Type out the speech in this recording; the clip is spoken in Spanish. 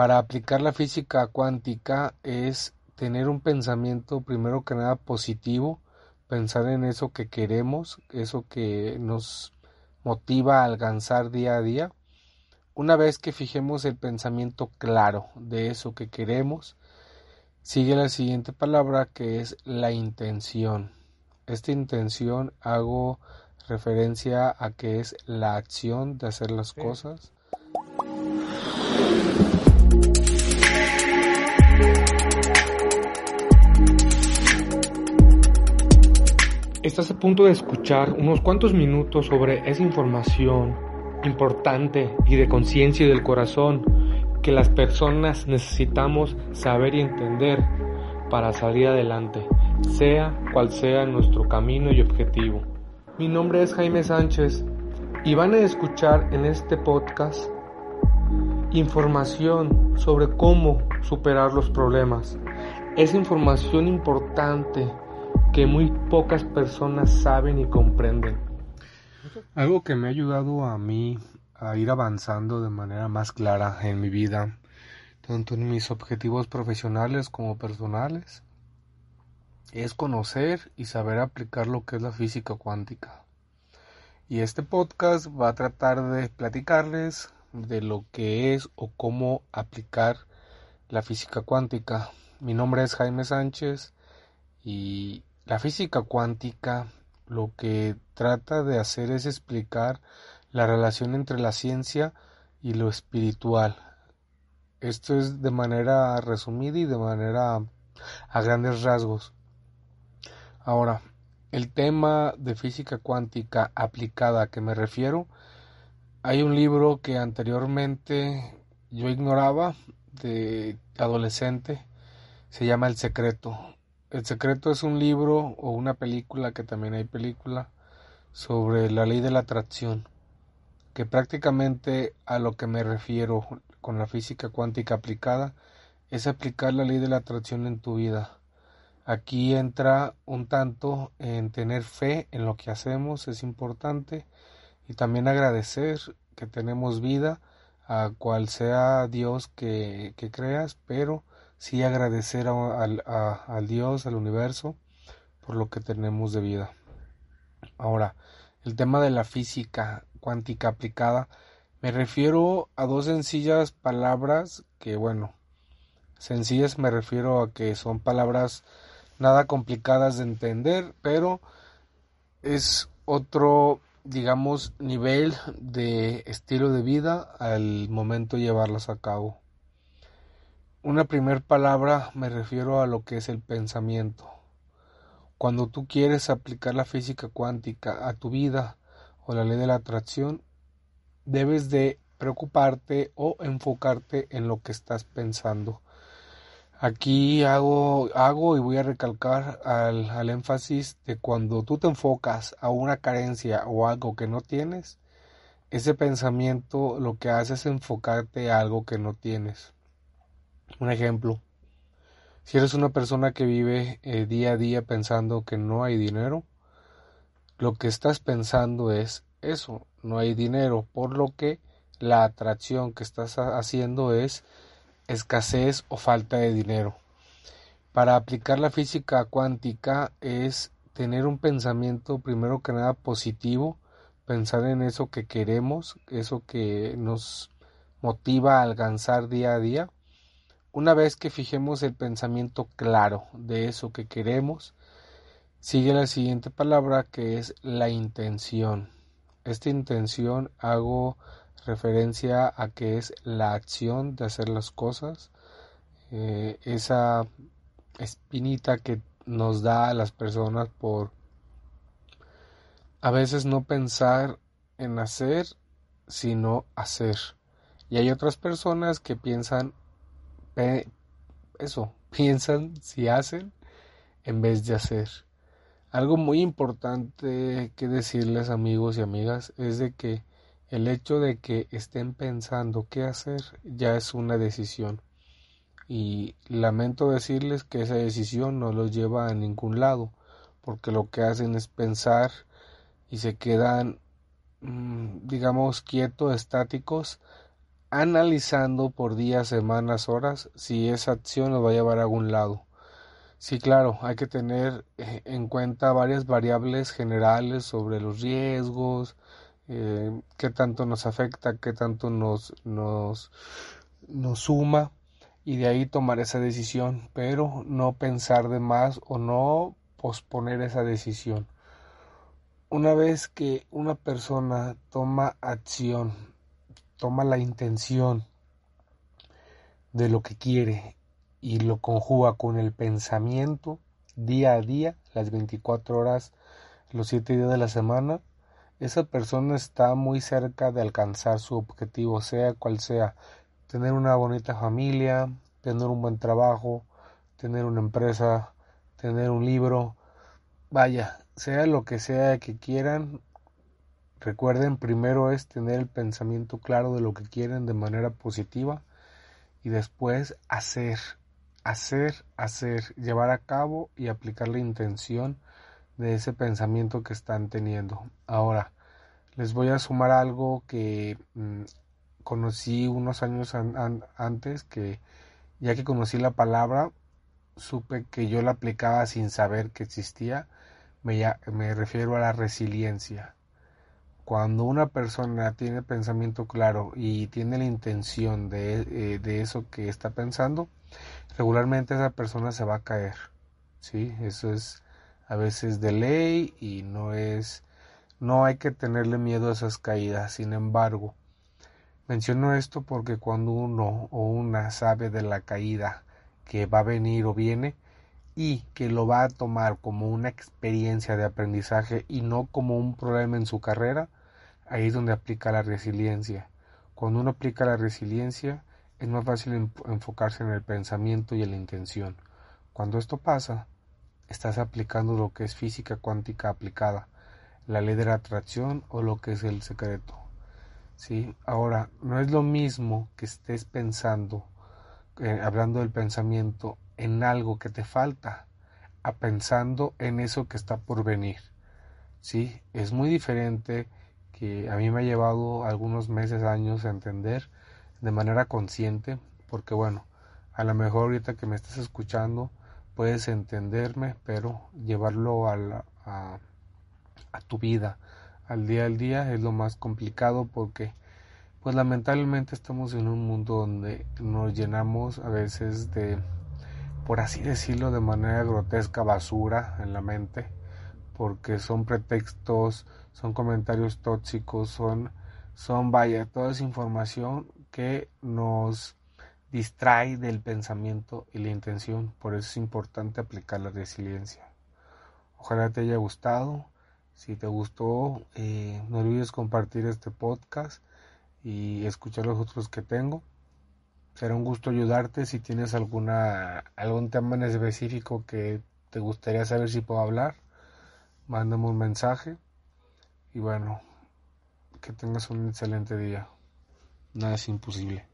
Para aplicar la física cuántica es tener un pensamiento primero que nada positivo, pensar en eso que queremos, eso que nos motiva a alcanzar día a día. Una vez que fijemos el pensamiento claro de eso que queremos, sigue la siguiente palabra que es la intención. Esta intención hago referencia a que es la acción de hacer las cosas. Estás a punto de escuchar unos cuantos minutos sobre esa información importante y de conciencia y del corazón que las personas necesitamos saber y entender para salir adelante, sea cual sea nuestro camino y objetivo. Mi nombre es Jaime Sánchez y van a escuchar en este podcast información sobre cómo superar los problemas. Es información importante que muy pocas personas saben y comprenden. Algo que me ha ayudado a mí a ir avanzando de manera más clara en mi vida, tanto en mis objetivos profesionales como personales, es conocer y saber aplicar lo que es la física cuántica. Y este podcast va a tratar de platicarles de lo que es o cómo aplicar la física cuántica. Mi nombre es Jaime Sánchez y la física cuántica lo que trata de hacer es explicar la relación entre la ciencia y lo espiritual. Esto es de manera resumida y de manera a grandes rasgos. Ahora, el tema de física cuántica aplicada a que me refiero, hay un libro que anteriormente yo ignoraba de adolescente, se llama El Secreto. El Secreto es un libro o una película, que también hay película, sobre la ley de la atracción, que prácticamente a lo que me refiero con la física cuántica aplicada es aplicar la ley de la atracción en tu vida. Aquí entra un tanto en tener fe en lo que hacemos, es importante, y también agradecer que tenemos vida, a cual sea Dios que, que creas, pero sí agradecer al Dios, al universo, por lo que tenemos de vida. Ahora, el tema de la física cuántica aplicada, me refiero a dos sencillas palabras que, bueno, sencillas me refiero a que son palabras nada complicadas de entender, pero es otro, digamos, nivel de estilo de vida al momento de llevarlas a cabo. Una primera palabra me refiero a lo que es el pensamiento. Cuando tú quieres aplicar la física cuántica a tu vida o la ley de la atracción, debes de preocuparte o enfocarte en lo que estás pensando. Aquí hago, hago y voy a recalcar al, al, énfasis de cuando tú te enfocas a una carencia o algo que no tienes, ese pensamiento lo que hace es enfocarte a algo que no tienes. Un ejemplo, si eres una persona que vive eh, día a día pensando que no hay dinero, lo que estás pensando es eso, no hay dinero, por lo que la atracción que estás haciendo es escasez o falta de dinero. Para aplicar la física cuántica es tener un pensamiento primero que nada positivo, pensar en eso que queremos, eso que nos motiva a alcanzar día a día. Una vez que fijemos el pensamiento claro de eso que queremos, sigue la siguiente palabra que es la intención. Esta intención hago referencia a que es la acción de hacer las cosas, eh, esa espinita que nos da a las personas por a veces no pensar en hacer, sino hacer. Y hay otras personas que piensan eso, piensan si hacen en vez de hacer. Algo muy importante que decirles amigos y amigas es de que el hecho de que estén pensando qué hacer ya es una decisión. Y lamento decirles que esa decisión no los lleva a ningún lado, porque lo que hacen es pensar y se quedan, mm, digamos, quietos, estáticos, analizando por días, semanas, horas si esa acción nos va a llevar a algún lado. Sí, claro, hay que tener eh, en cuenta varias variables generales sobre los riesgos, eh, qué tanto nos afecta, qué tanto nos, nos, nos suma y de ahí tomar esa decisión, pero no pensar de más o no posponer esa decisión. Una vez que una persona toma acción, toma la intención de lo que quiere y lo conjuga con el pensamiento día a día, las 24 horas, los 7 días de la semana, esa persona está muy cerca de alcanzar su objetivo, sea cual sea, tener una bonita familia, tener un buen trabajo, tener una empresa, tener un libro, vaya, sea lo que sea que quieran, recuerden primero es tener el pensamiento claro de lo que quieren de manera positiva y después hacer, hacer, hacer, llevar a cabo y aplicar la intención de ese pensamiento que están teniendo. Ahora, les voy a sumar algo que mm, conocí unos años antes, que ya que conocí la palabra, supe que yo la aplicaba sin saber que existía me, refiero a la resiliencia. Cuando una persona tiene pensamiento claro y tiene la intención de, eh, de eso que está pensando, regularmente esa persona se va a caer. ¿sí? Eso es a veces de ley y no es no hay que tenerle miedo a esas caídas. Sin embargo, menciono esto porque cuando uno o una sabe de la caída que va a venir o viene, y que lo va a tomar como una experiencia de aprendizaje y no como un problema en su carrera, ahí es donde aplica la resiliencia. Cuando uno aplica la resiliencia, es más fácil enfocarse en el pensamiento y en la intención. Cuando esto pasa, estás aplicando lo que es física cuántica aplicada, la ley de la atracción o lo que es el secreto. ¿Sí? Ahora, no es lo mismo que estés pensando, eh, hablando del pensamiento, en algo que te falta a pensando en eso que está por venir. Sí, es muy diferente que a mí me ha llevado algunos meses, años a entender de manera consciente, porque bueno, a lo mejor ahorita que me estás escuchando puedes entenderme, pero llevarlo a, a, a tu vida, al día al día es lo más complicado porque pues lamentablemente estamos en un mundo donde nos llenamos a veces de por así decirlo de manera grotesca, basura en la mente, porque son pretextos, son comentarios tóxicos, son, son, vaya, toda esa información que nos distrae del pensamiento y la intención. Por eso es importante aplicar la resiliencia. Ojalá te haya gustado. Si te gustó, eh, no olvides compartir este podcast y escuchar los otros que tengo. Será un gusto ayudarte si tienes alguna algún tema en específico que te gustaría saber si puedo hablar. Mándame un mensaje y bueno, que tengas un excelente día. Nada es imposible.